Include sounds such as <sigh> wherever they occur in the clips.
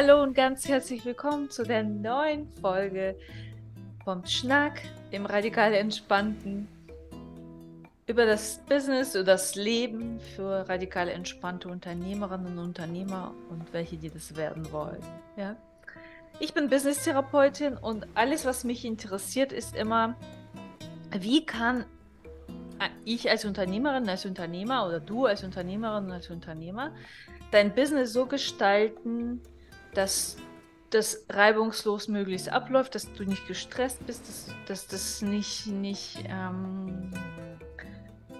Hallo und ganz herzlich willkommen zu der neuen Folge vom Schnack, dem radikal entspannten, über das Business oder das Leben für radikal entspannte Unternehmerinnen und Unternehmer und welche, die das werden wollen. Ja? Ich bin Business-Therapeutin und alles, was mich interessiert, ist immer, wie kann ich als Unternehmerin, als Unternehmer oder du als Unternehmerin, als Unternehmer dein Business so gestalten, dass das reibungslos möglichst abläuft, dass du nicht gestresst bist, dass, dass das nicht, nicht ähm,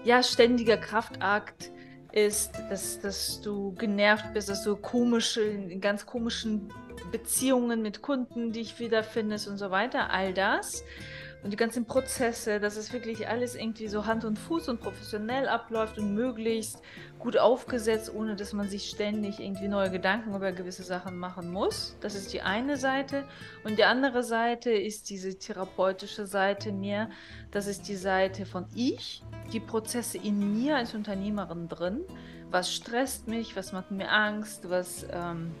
ja, ständiger Kraftakt ist, dass, dass du genervt bist, dass du komische, in ganz komischen Beziehungen mit Kunden dich wiederfindest und so weiter. All das und die ganzen Prozesse, dass es wirklich alles irgendwie so Hand und Fuß und professionell abläuft und möglichst gut aufgesetzt, ohne dass man sich ständig irgendwie neue Gedanken über gewisse Sachen machen muss. Das ist die eine Seite. Und die andere Seite ist diese therapeutische Seite mehr. Das ist die Seite von ich, die Prozesse in mir als Unternehmerin drin. Was stresst mich, was macht mir Angst, was... Ähm,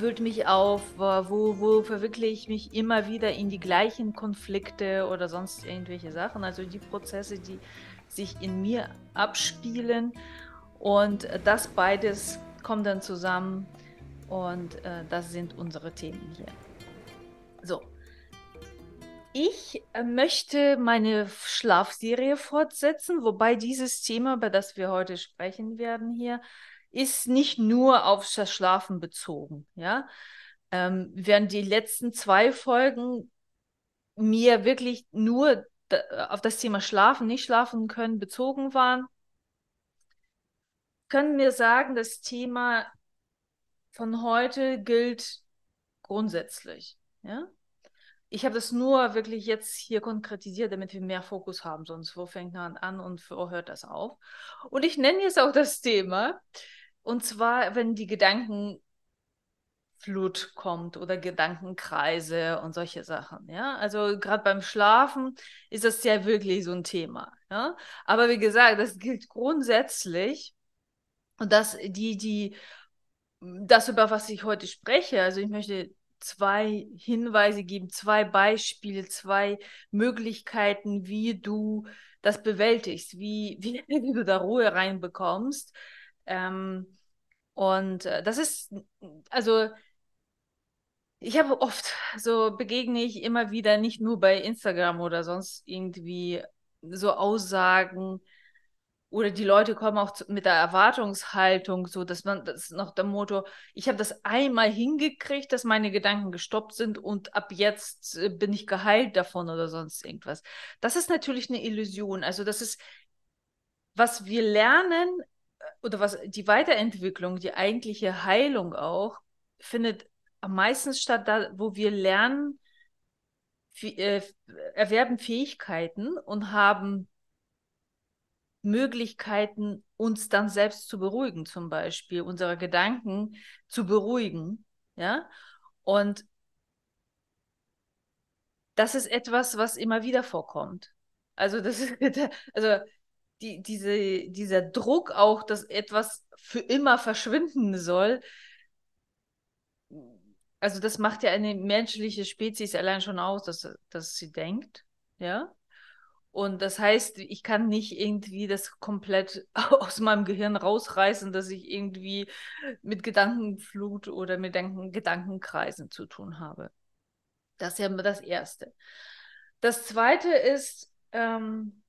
wühlt mich auf, wo, wo verwickle ich mich immer wieder in die gleichen Konflikte oder sonst irgendwelche Sachen. Also die Prozesse, die sich in mir abspielen. Und das beides kommt dann zusammen und äh, das sind unsere Themen hier. So. Ich äh, möchte meine Schlafserie fortsetzen, wobei dieses Thema, über das wir heute sprechen werden hier, ist nicht nur auf das Schlafen bezogen. Ja? Ähm, während die letzten zwei Folgen mir wirklich nur auf das Thema Schlafen, nicht schlafen können, bezogen waren, können wir sagen, das Thema von heute gilt grundsätzlich. Ja? Ich habe das nur wirklich jetzt hier konkretisiert, damit wir mehr Fokus haben, sonst wo fängt man an und wo hört das auf? Und ich nenne jetzt auch das Thema und zwar, wenn die Gedankenflut kommt oder Gedankenkreise und solche Sachen. Ja, also gerade beim Schlafen ist das ja wirklich so ein Thema. Ja, aber wie gesagt, das gilt grundsätzlich. Und dass die, die, das, über was ich heute spreche, also ich möchte zwei Hinweise geben, zwei Beispiele, zwei Möglichkeiten, wie du das bewältigst, wie, wie, <laughs> wie du da Ruhe reinbekommst. Ähm, und äh, das ist, also ich habe oft, so begegne ich immer wieder, nicht nur bei Instagram oder sonst irgendwie so Aussagen, oder die Leute kommen auch zu, mit der Erwartungshaltung, so dass man das nach dem Motto, ich habe das einmal hingekriegt, dass meine Gedanken gestoppt sind und ab jetzt äh, bin ich geheilt davon oder sonst irgendwas. Das ist natürlich eine Illusion. Also das ist, was wir lernen, oder was die Weiterentwicklung, die eigentliche Heilung auch, findet am meisten statt da, wo wir lernen, äh, erwerben Fähigkeiten und haben Möglichkeiten, uns dann selbst zu beruhigen, zum Beispiel unsere Gedanken zu beruhigen, ja. Und das ist etwas, was immer wieder vorkommt. Also das <laughs> ist, also die, diese, dieser Druck auch, dass etwas für immer verschwinden soll, also das macht ja eine menschliche Spezies allein schon aus, dass, dass sie denkt, ja. Und das heißt, ich kann nicht irgendwie das komplett <laughs> aus meinem Gehirn rausreißen, dass ich irgendwie mit Gedankenflut oder mit Gedankenkreisen zu tun habe. Das ist ja das Erste. Das Zweite ist, ähm,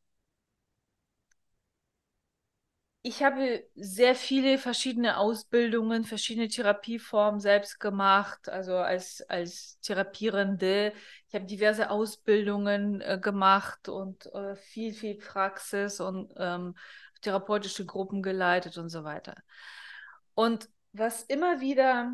ich habe sehr viele verschiedene Ausbildungen, verschiedene Therapieformen selbst gemacht, also als, als Therapierende. Ich habe diverse Ausbildungen äh, gemacht und äh, viel, viel Praxis und ähm, therapeutische Gruppen geleitet und so weiter. Und was immer wieder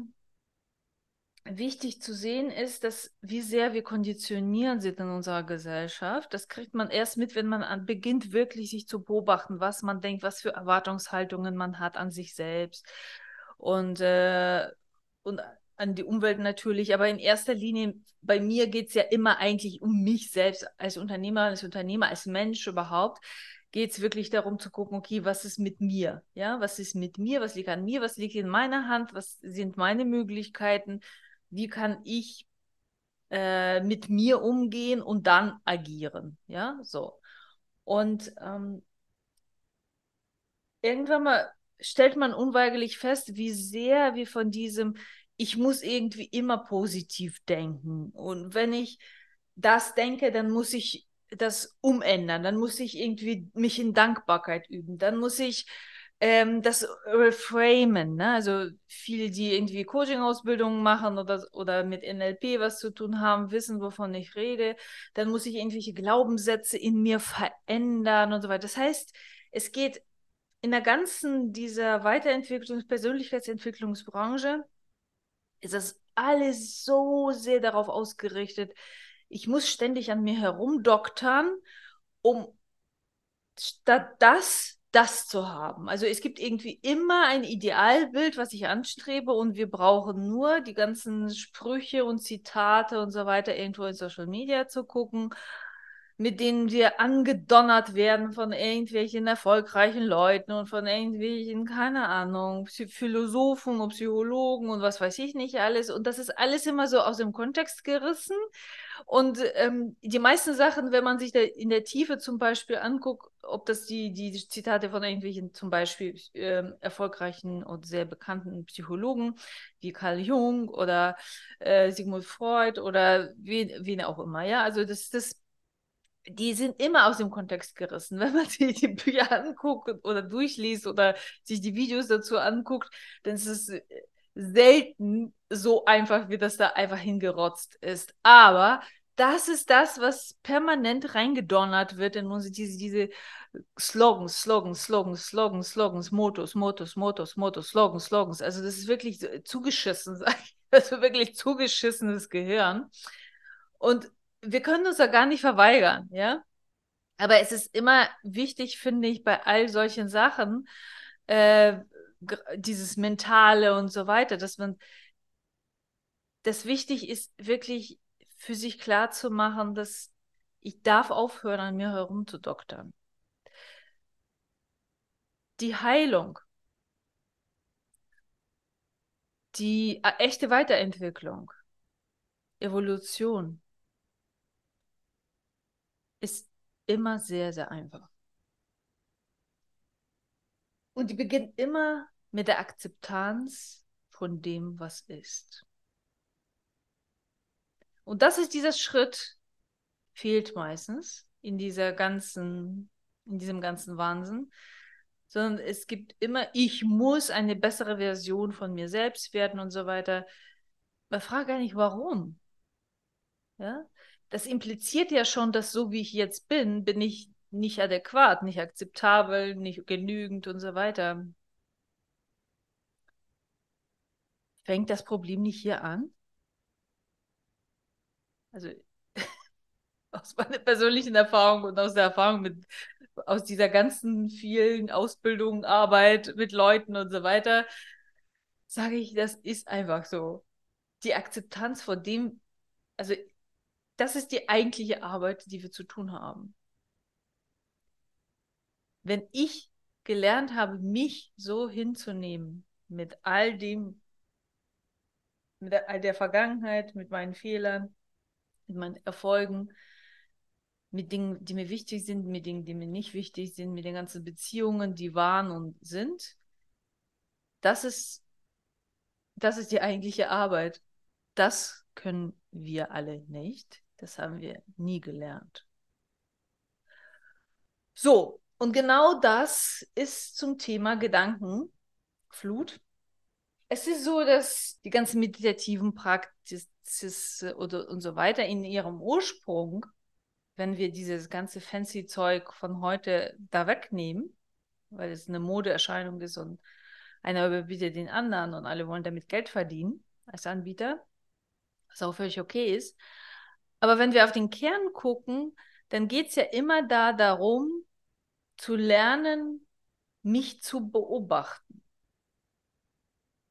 wichtig zu sehen ist, dass wie sehr wir konditionieren sind in unserer Gesellschaft. Das kriegt man erst mit, wenn man an, beginnt, wirklich sich zu beobachten, was man denkt, was für Erwartungshaltungen man hat an sich selbst und, äh, und an die Umwelt natürlich. Aber in erster Linie, bei mir geht es ja immer eigentlich um mich selbst als Unternehmer, als Unternehmer, als Mensch überhaupt. geht es wirklich darum zu gucken, okay, was ist mit mir? Ja, was ist mit mir? Was liegt an mir? Was liegt in meiner Hand? Was sind meine Möglichkeiten? Wie kann ich äh, mit mir umgehen und dann agieren? Ja, so. Und ähm, irgendwann mal stellt man unweigerlich fest, wie sehr wir von diesem, ich muss irgendwie immer positiv denken. Und wenn ich das denke, dann muss ich das umändern, dann muss ich irgendwie mich in Dankbarkeit üben, dann muss ich ähm, das reframen. Ne? Also viele, die irgendwie Coaching-Ausbildungen machen oder, oder mit NLP was zu tun haben, wissen, wovon ich rede. Dann muss ich irgendwelche Glaubenssätze in mir verändern und so weiter. Das heißt, es geht in der ganzen dieser Weiterentwicklungs-, Persönlichkeitsentwicklungsbranche, ist das alles so sehr darauf ausgerichtet, ich muss ständig an mir herumdoktern, um statt das das zu haben. Also es gibt irgendwie immer ein Idealbild, was ich anstrebe und wir brauchen nur die ganzen Sprüche und Zitate und so weiter irgendwo in Social Media zu gucken, mit denen wir angedonnert werden von irgendwelchen erfolgreichen Leuten und von irgendwelchen, keine Ahnung, Philosophen und Psychologen und was weiß ich nicht alles. Und das ist alles immer so aus dem Kontext gerissen. Und ähm, die meisten Sachen, wenn man sich da in der Tiefe zum Beispiel anguckt, ob das die, die Zitate von irgendwelchen zum Beispiel äh, erfolgreichen und sehr bekannten Psychologen wie Carl Jung oder äh, Sigmund Freud oder wen, wen auch immer, ja, also das, das die sind immer aus dem Kontext gerissen. <laughs> Wenn man sich die Bücher anguckt oder durchliest oder sich die Videos dazu anguckt, dann ist es äh, selten so einfach, wie das da einfach hingerotzt ist. Aber das ist das, was permanent reingedonnert wird in uns, diese, diese Slogans, Slogans, Slogans, Slogans, Slogans, Motos, Motos, Motos, Motos, Slogans, Slogans. Also das ist wirklich zugeschissen, <laughs> sag ich. Also wirklich zugeschissenes Gehirn. Und wir können uns da gar nicht verweigern, ja. Aber es ist immer wichtig, finde ich, bei all solchen Sachen, äh, dieses Mentale und so weiter, dass man das wichtig ist, wirklich für sich klar zu machen, dass ich darf aufhören, an mir herumzudoktern. Die Heilung, die äh, echte Weiterentwicklung, Evolution ist immer sehr, sehr einfach. Und die beginnt immer mit der Akzeptanz von dem, was ist. Und das ist dieser Schritt, fehlt meistens in dieser ganzen, in diesem ganzen Wahnsinn. Sondern es gibt immer, ich muss eine bessere Version von mir selbst werden und so weiter. Man fragt nicht, warum. Ja? Das impliziert ja schon, dass so wie ich jetzt bin, bin ich nicht adäquat, nicht akzeptabel, nicht genügend und so weiter. Fängt das Problem nicht hier an? Also <laughs> aus meiner persönlichen Erfahrung und aus der Erfahrung mit, aus dieser ganzen vielen Ausbildung, Arbeit mit Leuten und so weiter, sage ich, das ist einfach so. Die Akzeptanz von dem, also das ist die eigentliche Arbeit, die wir zu tun haben. Wenn ich gelernt habe, mich so hinzunehmen mit all dem, mit all der Vergangenheit, mit meinen Fehlern, mit meinen Erfolgen, mit Dingen, die mir wichtig sind, mit Dingen, die mir nicht wichtig sind, mit den ganzen Beziehungen, die waren und sind. Das ist, das ist die eigentliche Arbeit. Das können wir alle nicht. Das haben wir nie gelernt. So, und genau das ist zum Thema Gedankenflut. Es ist so, dass die ganzen meditativen Praktiken oder und so weiter in ihrem Ursprung, wenn wir dieses ganze fancy Zeug von heute da wegnehmen, weil es eine Modeerscheinung ist und einer überbietet den anderen und alle wollen damit Geld verdienen als Anbieter, was auch völlig okay ist. Aber wenn wir auf den Kern gucken, dann geht es ja immer da darum, zu lernen, mich zu beobachten.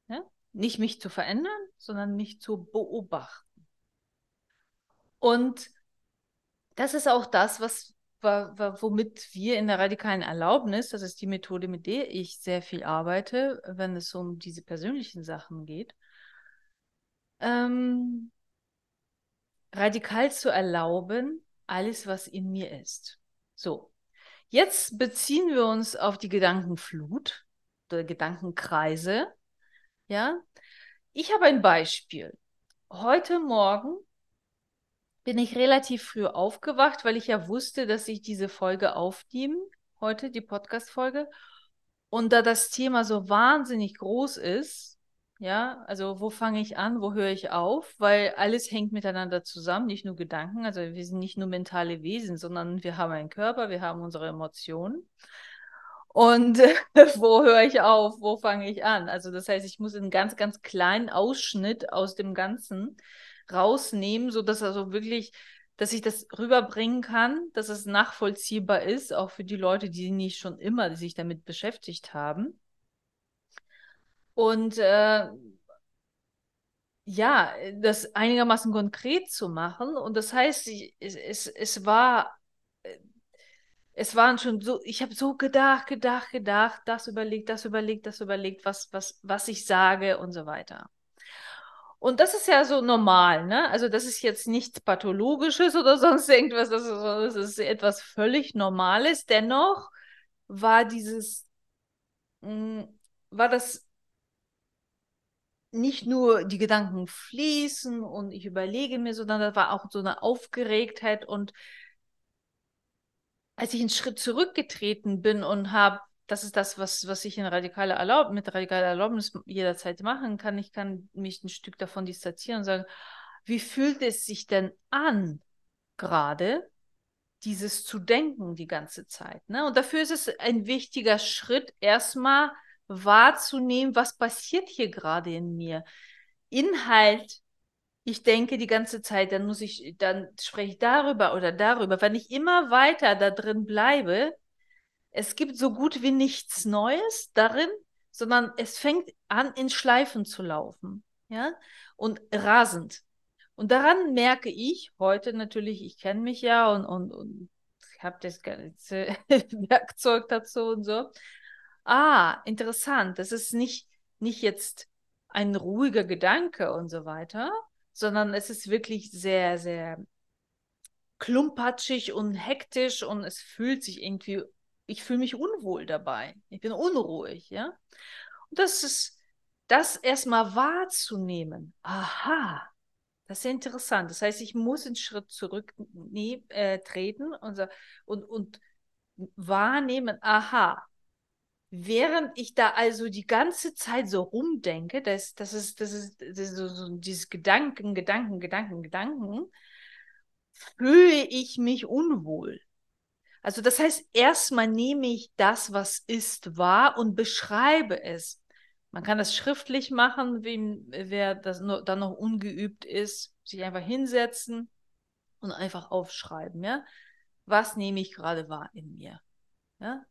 Ja? Nicht mich zu verändern, sondern mich zu beobachten. Und das ist auch das, was womit wir in der radikalen Erlaubnis, das ist die Methode, mit der ich sehr viel arbeite, wenn es um diese persönlichen Sachen geht, ähm, radikal zu erlauben, alles, was in mir ist. So, jetzt beziehen wir uns auf die Gedankenflut oder Gedankenkreise. Ja, ich habe ein Beispiel. Heute Morgen bin ich relativ früh aufgewacht, weil ich ja wusste, dass ich diese Folge aufnehme, heute die Podcast-Folge. Und da das Thema so wahnsinnig groß ist, ja, also wo fange ich an, wo höre ich auf, weil alles hängt miteinander zusammen, nicht nur Gedanken, also wir sind nicht nur mentale Wesen, sondern wir haben einen Körper, wir haben unsere Emotionen. Und <laughs> wo höre ich auf, wo fange ich an? Also das heißt, ich muss einen ganz, ganz kleinen Ausschnitt aus dem Ganzen rausnehmen, sodass also wirklich, dass ich das rüberbringen kann, dass es nachvollziehbar ist, auch für die Leute, die nicht schon immer sich damit beschäftigt haben. Und äh, ja, das einigermaßen konkret zu machen. Und das heißt, ich, es, es, war es waren schon so, ich habe so gedacht, gedacht, gedacht, das überlegt, das überlegt, das überlegt, was, was, was ich sage und so weiter. Und das ist ja so normal, ne? Also das ist jetzt nichts Pathologisches oder <laughs> sonst irgendwas, das ist, das ist etwas völlig Normales. Dennoch war dieses, mh, hm, war das nicht nur die Gedanken fließen und ich überlege mir, sondern da war auch so eine Aufgeregtheit und als ich einen Schritt zurückgetreten bin und habe das ist das, was, was ich in radikaler Erlaub mit radikaler Erlaubnis jederzeit machen kann. Ich kann mich ein Stück davon distanzieren und sagen, wie fühlt es sich denn an, gerade dieses zu denken die ganze Zeit? Ne? Und dafür ist es ein wichtiger Schritt, erstmal wahrzunehmen, was passiert hier gerade in mir. Inhalt, ich denke die ganze Zeit, dann muss ich, dann spreche ich darüber oder darüber. Wenn ich immer weiter da drin bleibe, es gibt so gut wie nichts Neues darin, sondern es fängt an, in Schleifen zu laufen, ja, und rasend. Und daran merke ich heute natürlich, ich kenne mich ja und, und, und ich habe das ganze <laughs> Werkzeug dazu und so. Ah, interessant. Das ist nicht, nicht jetzt ein ruhiger Gedanke und so weiter, sondern es ist wirklich sehr, sehr klumpatschig und hektisch und es fühlt sich irgendwie ich fühle mich unwohl dabei. Ich bin unruhig, ja. Und das ist, das erstmal wahrzunehmen. Aha, das ist interessant. Das heißt, ich muss einen Schritt zurück äh, treten und, und, und wahrnehmen, aha, während ich da also die ganze Zeit so rumdenke, das, das ist, das ist, das ist so, so dieses Gedanken, Gedanken, Gedanken, Gedanken, fühle ich mich unwohl. Also das heißt, erstmal nehme ich das, was ist, wahr und beschreibe es. Man kann das schriftlich machen, wie, wer das nur, dann noch ungeübt ist, sich einfach hinsetzen und einfach aufschreiben, ja. Was nehme ich gerade wahr in mir? Ja?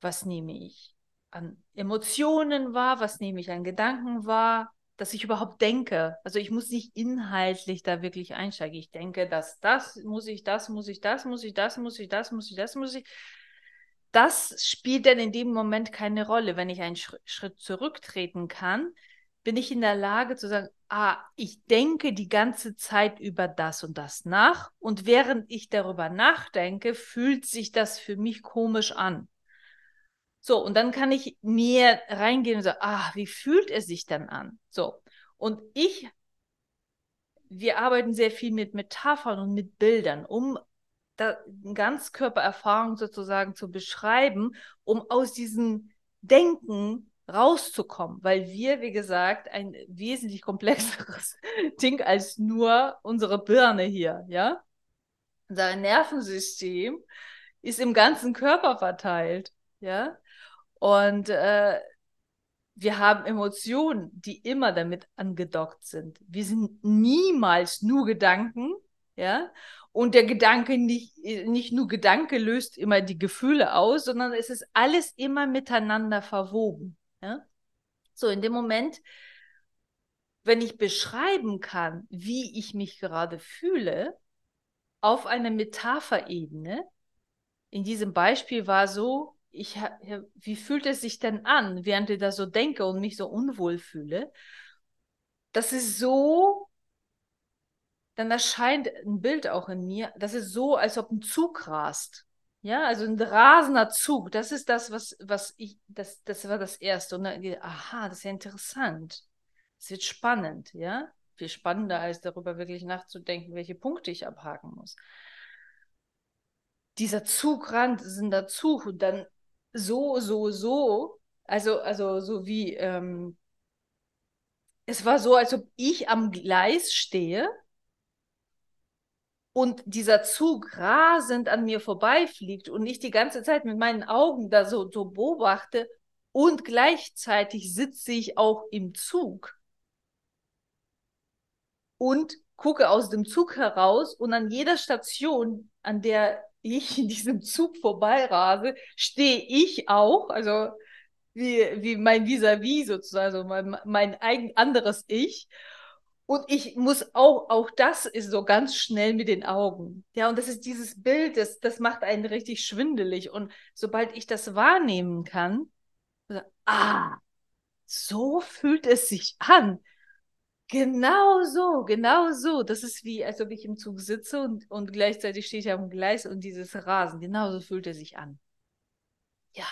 Was nehme ich an Emotionen wahr? Was nehme ich an Gedanken wahr? dass ich überhaupt denke. Also ich muss nicht inhaltlich da wirklich einsteigen. Ich denke, dass das muss ich, das muss ich, das muss ich, das muss ich, das muss ich, das muss ich. Das spielt dann in dem Moment keine Rolle. Wenn ich einen Schritt zurücktreten kann, bin ich in der Lage zu sagen, ah, ich denke die ganze Zeit über das und das nach. Und während ich darüber nachdenke, fühlt sich das für mich komisch an. So, und dann kann ich mir reingehen und sagen, ah, wie fühlt es sich dann an? So, und ich, wir arbeiten sehr viel mit Metaphern und mit Bildern, um da Ganzkörpererfahrung sozusagen zu beschreiben, um aus diesem Denken rauszukommen, weil wir, wie gesagt, ein wesentlich komplexeres <laughs> Ding als nur unsere Birne hier, ja? Unser Nervensystem ist im ganzen Körper verteilt, ja? Und äh, wir haben Emotionen, die immer damit angedockt sind. Wir sind niemals nur Gedanken, ja. Und der Gedanke nicht, nicht nur Gedanke löst immer die Gefühle aus, sondern es ist alles immer miteinander verwoben. Ja? So, in dem Moment, wenn ich beschreiben kann, wie ich mich gerade fühle, auf einer Metapherebene, in diesem Beispiel war so, ich, wie fühlt es sich denn an, während ich da so denke und mich so unwohl fühle? Das ist so, dann erscheint ein Bild auch in mir, das ist so, als ob ein Zug rast. Ja, also ein rasender Zug, das ist das, was, was ich, das, das war das Erste. Und dann, aha, das ist ja interessant. Es wird spannend, ja. Viel spannender, als darüber wirklich nachzudenken, welche Punkte ich abhaken muss. Dieser Zug ran, sind da Zug und dann so, so, so, also, also so wie, ähm, es war so, als ob ich am Gleis stehe und dieser Zug rasend an mir vorbeifliegt und ich die ganze Zeit mit meinen Augen da so, so beobachte und gleichzeitig sitze ich auch im Zug und gucke aus dem Zug heraus und an jeder Station, an der ich in diesem Zug vorbeirase, stehe ich auch, also wie, wie mein Vis-à-vis -vis sozusagen, also mein, mein eigen anderes Ich. Und ich muss auch, auch das ist so ganz schnell mit den Augen. Ja, und das ist dieses Bild, das, das macht einen richtig schwindelig. Und sobald ich das wahrnehmen kann, ah, so fühlt es sich an. Genau so, genau so. Das ist wie, als ob ich im Zug sitze und, und gleichzeitig stehe ich am Gleis und dieses Rasen. Genau so fühlt er sich an. Ja,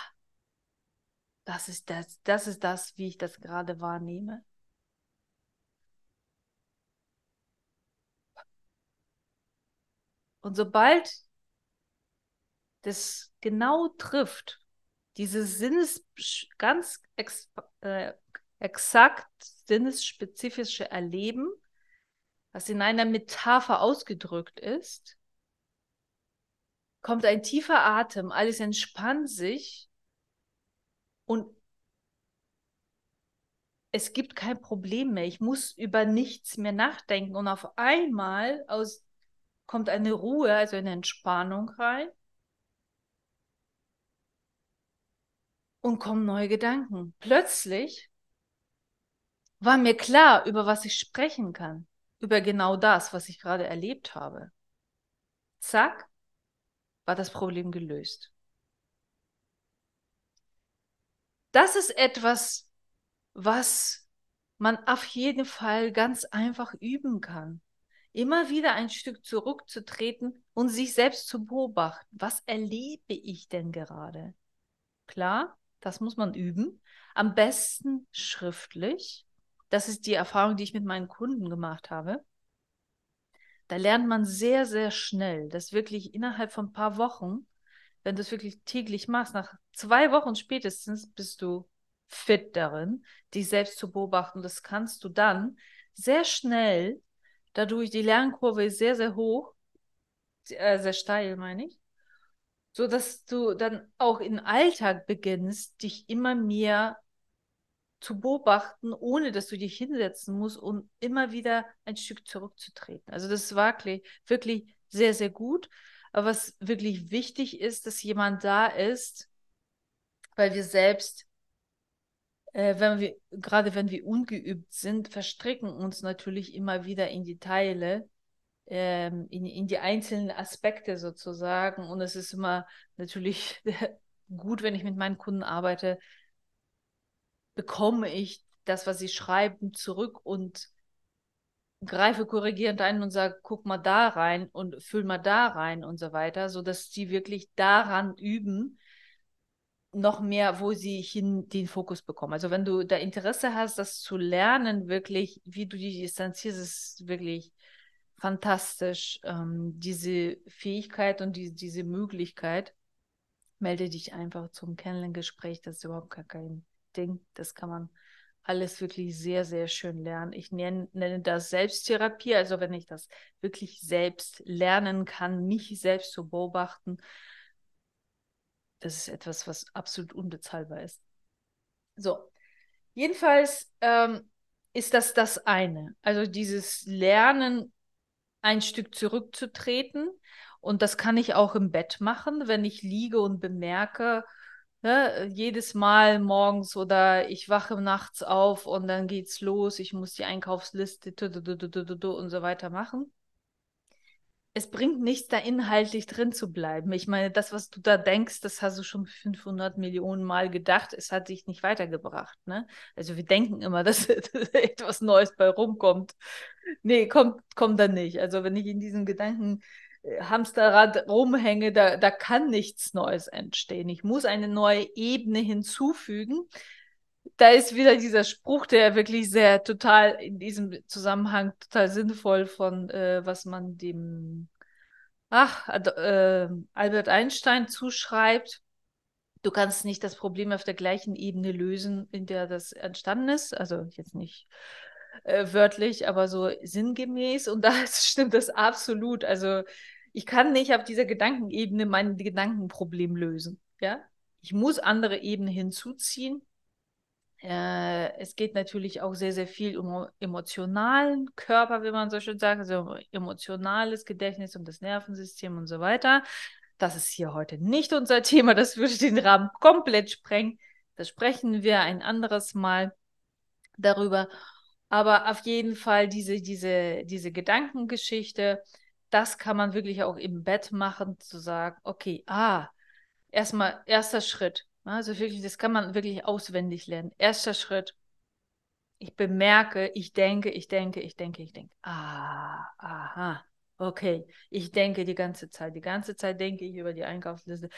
das ist das, das ist das, wie ich das gerade wahrnehme. Und sobald das genau trifft, dieses Sinnes ganz äh, exakt sinnesspezifische Erleben, was in einer Metapher ausgedrückt ist, kommt ein tiefer Atem, alles entspannt sich und es gibt kein Problem mehr. Ich muss über nichts mehr nachdenken und auf einmal aus, kommt eine Ruhe, also eine Entspannung rein und kommen neue Gedanken. Plötzlich war mir klar, über was ich sprechen kann. Über genau das, was ich gerade erlebt habe. Zack, war das Problem gelöst. Das ist etwas, was man auf jeden Fall ganz einfach üben kann. Immer wieder ein Stück zurückzutreten und sich selbst zu beobachten. Was erlebe ich denn gerade? Klar, das muss man üben. Am besten schriftlich das ist die Erfahrung, die ich mit meinen Kunden gemacht habe. Da lernt man sehr, sehr schnell, dass wirklich innerhalb von ein paar Wochen, wenn du es wirklich täglich machst, nach zwei Wochen spätestens bist du fit darin, dich selbst zu beobachten. Das kannst du dann sehr schnell, dadurch die Lernkurve ist sehr, sehr hoch, äh, sehr steil, meine ich, so dass du dann auch im Alltag beginnst, dich immer mehr zu beobachten, ohne dass du dich hinsetzen musst und immer wieder ein Stück zurückzutreten. Also das war wirklich sehr, sehr gut. Aber was wirklich wichtig ist, dass jemand da ist, weil wir selbst, äh, wenn wir, gerade wenn wir ungeübt sind, verstricken uns natürlich immer wieder in die Teile, ähm, in, in die einzelnen Aspekte sozusagen. Und es ist immer natürlich <laughs> gut, wenn ich mit meinen Kunden arbeite, bekomme ich das, was sie schreiben, zurück und greife korrigierend ein und sage, guck mal da rein und füll mal da rein und so weiter, sodass sie wirklich daran üben, noch mehr, wo sie hin den Fokus bekommen. Also wenn du da Interesse hast, das zu lernen, wirklich, wie du die distanzierst, ist wirklich fantastisch. Ähm, diese Fähigkeit und die, diese Möglichkeit, melde dich einfach zum Kennenlerngespräch, das ist überhaupt gar kein Ding. Das kann man alles wirklich sehr, sehr schön lernen. Ich nenne, nenne das Selbsttherapie, also wenn ich das wirklich selbst lernen kann, mich selbst zu beobachten. Das ist etwas, was absolut unbezahlbar ist. So, jedenfalls ähm, ist das das eine. Also dieses Lernen, ein Stück zurückzutreten. Und das kann ich auch im Bett machen, wenn ich liege und bemerke, ne, jedes Mal morgens oder ich wache nachts auf und dann geht's los, ich muss die Einkaufsliste und so weiter machen. es bringt nichts, da inhaltlich drin zu bleiben. Ich meine, das, was du da denkst, das hast du schon 500 Millionen Mal gedacht. Es hat sich nicht weitergebracht. Ne? Also wir denken immer, <laughs> dass, etwas Neues bei rumkommt. Nee, kommt, kommt dann nicht. Also wenn ich in diesem Gedanken Hamsterrad rumhänge, da, da kann nichts Neues entstehen. Ich muss eine neue Ebene hinzufügen. Da ist wieder dieser Spruch, der wirklich sehr total in diesem Zusammenhang total sinnvoll von, äh, was man dem, ach, äh, Albert Einstein zuschreibt. Du kannst nicht das Problem auf der gleichen Ebene lösen, in der das entstanden ist. Also jetzt nicht äh, wörtlich, aber so sinngemäß. Und da <laughs> stimmt das absolut. Also ich kann nicht auf dieser Gedankenebene mein Gedankenproblem lösen. Ja? Ich muss andere Ebenen hinzuziehen. Äh, es geht natürlich auch sehr, sehr viel um emotionalen Körper, wie man so schön sagt, also emotionales Gedächtnis und das Nervensystem und so weiter. Das ist hier heute nicht unser <laughs> Thema, das würde den Rahmen komplett sprengen. Da sprechen wir ein anderes Mal darüber. Aber auf jeden Fall diese, diese, diese Gedankengeschichte, das kann man wirklich auch im Bett machen, zu sagen, okay, ah, erstmal erster Schritt. Also wirklich, das kann man wirklich auswendig lernen. Erster Schritt. Ich bemerke, ich denke, ich denke, ich denke, ich denke. Ah, aha. Okay, ich denke die ganze Zeit. Die ganze Zeit denke ich über die Einkaufsliste.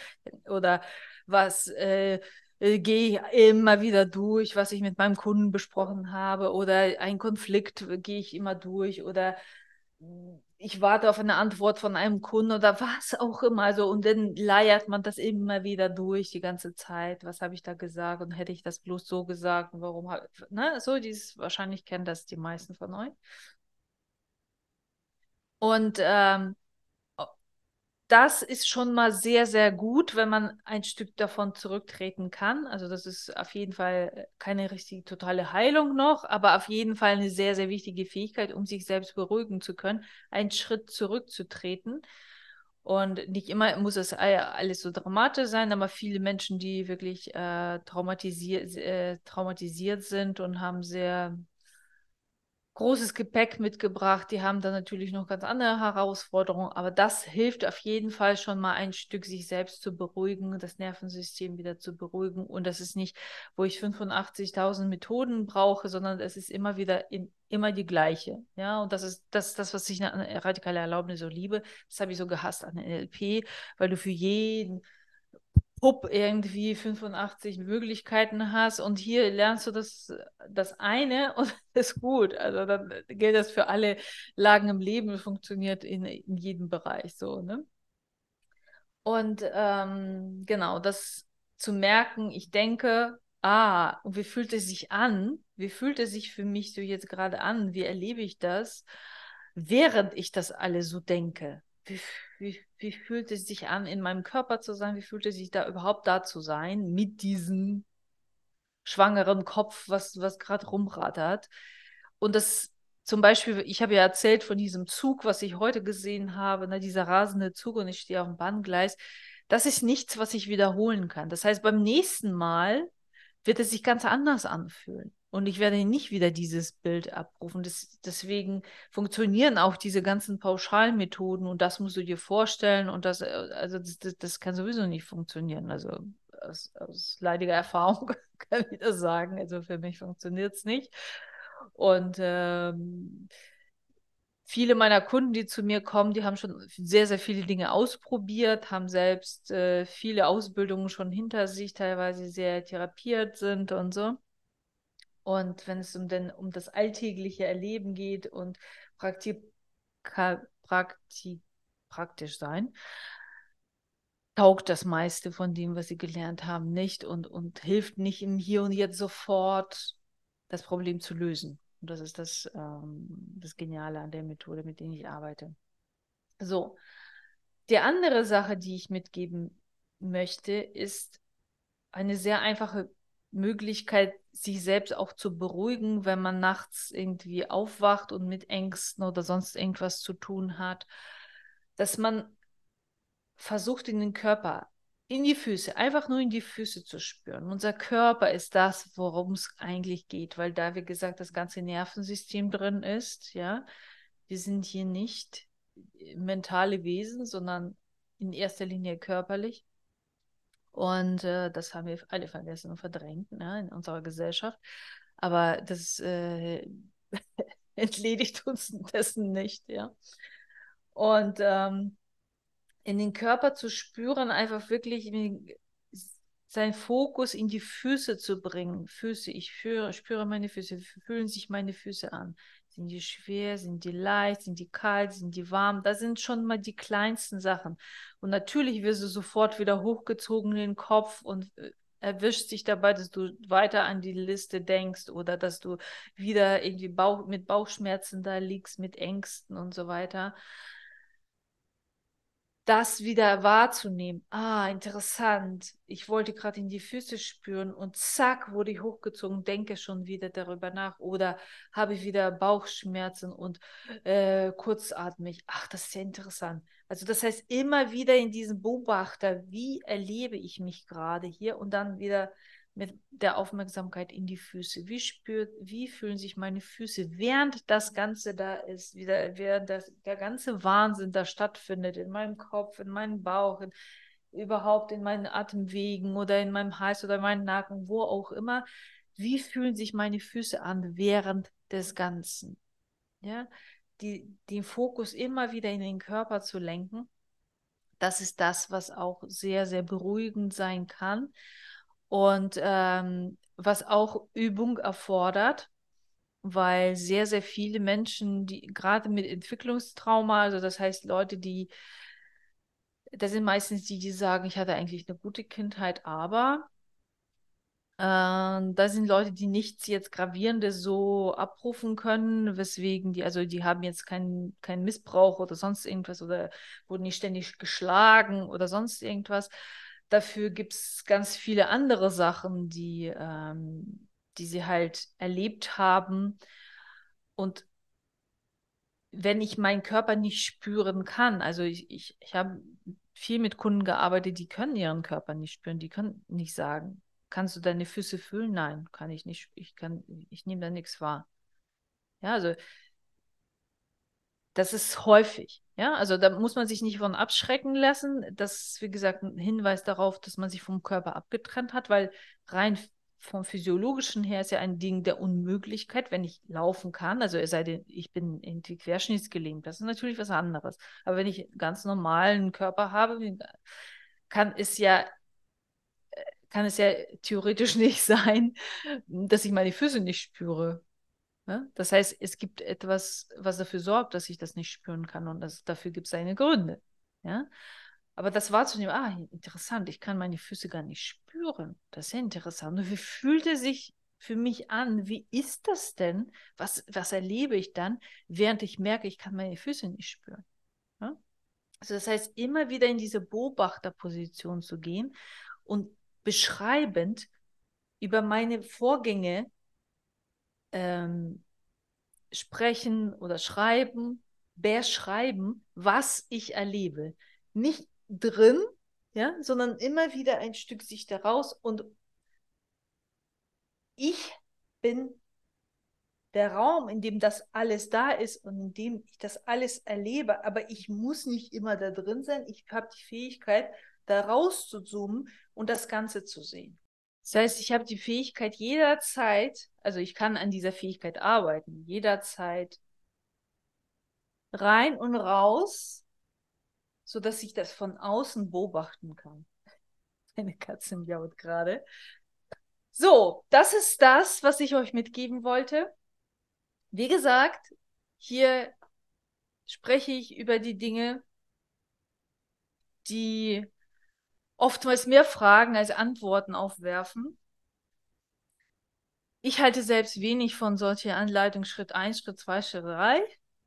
Oder was äh, äh, gehe ich immer wieder durch, was ich mit meinem Kunden besprochen habe. Oder ein Konflikt gehe ich immer durch. Oder ich warte auf eine Antwort von einem Kunden oder was auch immer. Also, und dann leiert man das immer wieder durch die ganze Zeit. Was habe ich da gesagt und hätte ich das bloß so gesagt und warum ne? So, dieses, wahrscheinlich kennen das die meisten von euch. Und ähm, das ist schon mal sehr, sehr gut, wenn man ein Stück davon zurücktreten kann. Also das ist auf jeden Fall äh, keine richtige totale Heilung noch, aber auf jeden Fall eine sehr, sehr wichtige Fähigkeit, um sich selbst beruhigen zu können, einen Schritt zurückzutreten. Und nicht immer muss es alles so dramatisch sein, aber viele Menschen, die wirklich äh, traumatisiert, äh, traumatisiert sind und haben sehr großes Gepäck mitgebracht. Die haben dann natürlich noch ganz andere Herausforderungen, aber das hilft auf jeden Fall schon mal ein Stück, sich selbst zu beruhigen, das Nervensystem wieder zu beruhigen. Und das ist nicht, wo ich 85.000 Methoden brauche, sondern es ist immer wieder in, immer die gleiche. Ja, und das ist das, das was ich an radikale Erlaubnis so liebe. Das habe ich so gehasst an NLP, weil du für jeden Hub irgendwie 85 Möglichkeiten hast und hier lernst du das, das eine <laughs> und das ist gut. Also dann gilt das für alle Lagen im Leben, funktioniert in, in jedem Bereich so, ne? Und ähm, genau, das zu merken, ich denke, ah, und wie fühlt es sich an? Wie fühlt es sich für mich so jetzt gerade an? Wie erlebe ich das, während ich das alles so denke? Wie, wie, wie fühlt es sich an, in meinem Körper zu sein? Wie fühlt es sich da überhaupt da zu sein, mit diesem schwangeren Kopf, was, was gerade rumrattert? Und das zum Beispiel, ich habe ja erzählt von diesem Zug, was ich heute gesehen habe, ne, dieser rasende Zug und ich stehe auf dem Bahngleis. Das ist nichts, was ich wiederholen kann. Das heißt, beim nächsten Mal wird es sich ganz anders anfühlen. Und ich werde nicht wieder dieses Bild abrufen. Das, deswegen funktionieren auch diese ganzen Pauschalmethoden und das musst du dir vorstellen und das, äh, also das, das, das kann sowieso nicht funktionieren. Also aus, aus leidiger <laughs> Erfahrung <laughs> kann ich das sagen. Also für mich funktioniert es nicht. Und ähm, viele meiner Kunden, die zu mir kommen, die haben schon sehr, sehr viele Dinge ausprobiert, haben selbst äh, viele Ausbildungen schon hinter sich, teilweise sehr therapiert sind und so. Und wenn es um, den, um das alltägliche Erleben geht und Praktik, Praktik, praktisch sein, taugt das meiste von dem, was sie gelernt haben, nicht und, und hilft nicht im Hier und Jetzt sofort das Problem zu lösen. Und das ist das, ähm, das Geniale an der Methode, mit der ich arbeite. So, die andere Sache, die ich mitgeben möchte, ist eine sehr einfache Möglichkeit, sich selbst auch zu beruhigen, wenn man nachts irgendwie aufwacht und mit Ängsten oder sonst irgendwas zu tun hat, dass man versucht, in den Körper, in die Füße, einfach nur in die Füße zu spüren. Unser Körper ist das, worum es eigentlich geht, weil da, wie gesagt, das ganze Nervensystem drin ist, ja. Wir sind hier nicht mentale Wesen, sondern in erster Linie körperlich. Und äh, das haben wir alle vergessen und verdrängt ne, in unserer Gesellschaft. Aber das äh, <laughs> entledigt uns dessen nicht, ja. Und ähm, in den Körper zu spüren, einfach wirklich seinen Fokus in die Füße zu bringen. Füße, ich führe, spüre meine Füße, fühlen sich meine Füße an. Sind die schwer, sind die leicht, sind die kalt, sind die warm? Das sind schon mal die kleinsten Sachen. Und natürlich wirst du sofort wieder hochgezogen in den Kopf und äh, erwischt sich dabei, dass du weiter an die Liste denkst oder dass du wieder irgendwie Bauch, mit Bauchschmerzen da liegst, mit Ängsten und so weiter das wieder wahrzunehmen. Ah, interessant. Ich wollte gerade in die Füße spüren und zack, wurde ich hochgezogen, denke schon wieder darüber nach oder habe ich wieder Bauchschmerzen und äh, kurzatmig. Ach, das ist ja interessant. Also das heißt immer wieder in diesem Beobachter, wie erlebe ich mich gerade hier und dann wieder mit der Aufmerksamkeit in die Füße. Wie spürt, wie fühlen sich meine Füße, während das Ganze da ist, wieder, während das, der ganze Wahnsinn da stattfindet, in meinem Kopf, in meinem Bauch, in, überhaupt in meinen Atemwegen oder in meinem Hals oder in meinem Nacken, wo auch immer. Wie fühlen sich meine Füße an während des Ganzen? Ja, die, den Fokus immer wieder in den Körper zu lenken, das ist das, was auch sehr, sehr beruhigend sein kann und ähm, was auch Übung erfordert, weil sehr, sehr viele Menschen, die gerade mit Entwicklungstrauma, also das heißt Leute, die, das sind meistens die, die sagen, ich hatte eigentlich eine gute Kindheit, aber äh, da sind Leute, die nichts jetzt Gravierendes so abrufen können, weswegen die, also die haben jetzt keinen kein Missbrauch oder sonst irgendwas oder wurden nicht ständig geschlagen oder sonst irgendwas, Dafür gibt es ganz viele andere Sachen, die, ähm, die sie halt erlebt haben. Und wenn ich meinen Körper nicht spüren kann, also ich, ich, ich habe viel mit Kunden gearbeitet, die können ihren Körper nicht spüren, die können nicht sagen, kannst du deine Füße fühlen? Nein, kann ich nicht. Ich kann, ich nehme da nichts wahr. Ja, also das ist häufig. Ja, also da muss man sich nicht von abschrecken lassen. Das ist, wie gesagt, ein Hinweis darauf, dass man sich vom Körper abgetrennt hat, weil rein vom physiologischen her ist ja ein Ding der Unmöglichkeit, wenn ich laufen kann. Also es sei denn, ich bin irgendwie querschnittsgelähmt. Das ist natürlich was anderes. Aber wenn ich einen ganz normalen Körper habe, kann es ja kann es ja theoretisch <laughs> nicht sein, dass ich meine Füße nicht spüre. Ne? Das heißt, es gibt etwas, was dafür sorgt, dass ich das nicht spüren kann und das, dafür gibt es seine Gründe. Ja? Aber das wahrzunehmen, ah, interessant, ich kann meine Füße gar nicht spüren. Das ist ja interessant. Und wie fühlt es sich für mich an? Wie ist das denn? Was, was erlebe ich dann, während ich merke, ich kann meine Füße nicht spüren? Ja? Also das heißt, immer wieder in diese Beobachterposition zu gehen und beschreibend über meine Vorgänge ähm, sprechen oder schreiben, beschreiben, was ich erlebe. Nicht drin, ja, sondern immer wieder ein Stück sich daraus und ich bin der Raum, in dem das alles da ist und in dem ich das alles erlebe, aber ich muss nicht immer da drin sein. Ich habe die Fähigkeit, da raus zu zoomen und das Ganze zu sehen. Das heißt, ich habe die Fähigkeit jederzeit, also ich kann an dieser Fähigkeit arbeiten, jederzeit rein und raus, sodass ich das von außen beobachten kann. <laughs> Eine Katze miaut gerade. So, das ist das, was ich euch mitgeben wollte. Wie gesagt, hier spreche ich über die Dinge, die oftmals mehr Fragen als Antworten aufwerfen. Ich halte selbst wenig von solcher Anleitung Schritt 1, Schritt 2, Schritt 3,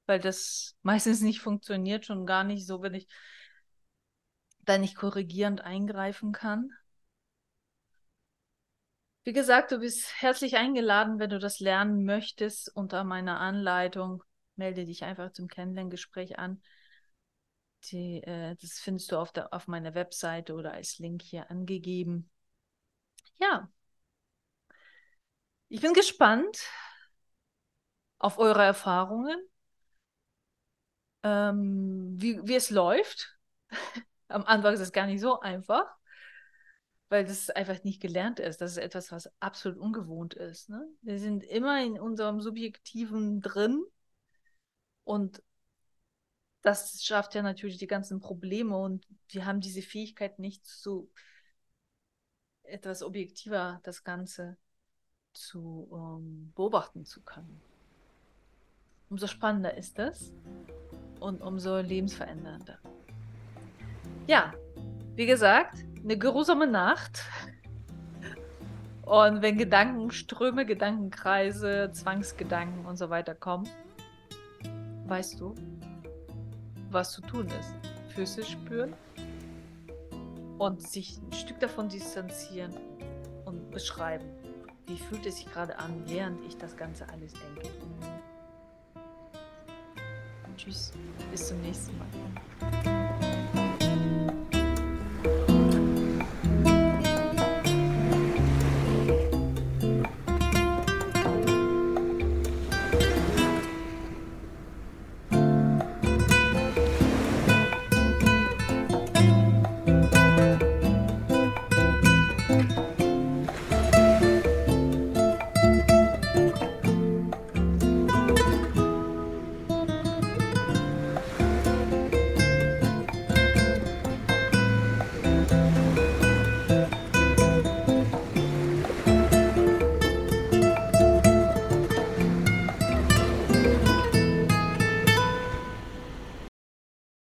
weil das meistens nicht funktioniert, schon gar nicht so, wenn ich da nicht korrigierend eingreifen kann. Wie gesagt, du bist herzlich eingeladen, wenn du das lernen möchtest unter meiner Anleitung. Melde dich einfach zum Kennenlerngespräch an. Die, äh, das findest du auf, der, auf meiner Webseite oder als Link hier angegeben. Ja, ich bin gespannt auf eure Erfahrungen. ähm, wie, wie es läuft. <laughs> Am Anfang ist es gar nicht so einfach, weil das einfach nicht gelernt ist. Das ist etwas, was absolut ungewohnt ist. Ne? Wir sind immer in unserem Subjektiven drin und das schafft ja natürlich die ganzen Probleme und wir haben diese Fähigkeit nicht so etwas objektiver das Ganze zu um, beobachten zu können. Umso spannender ist das und umso lebensverändernder. Ja, wie gesagt, eine geruhsame Nacht. Und wenn Gedankenströme, Gedankenkreise, Zwangsgedanken und so weiter kommen, weißt du, was zu tun ist. Füße spüren und sich ein Stück davon distanzieren und beschreiben. Wie fühlt es sich gerade an, während ich das Ganze alles denke? Tschüss, bis zum nächsten Mal.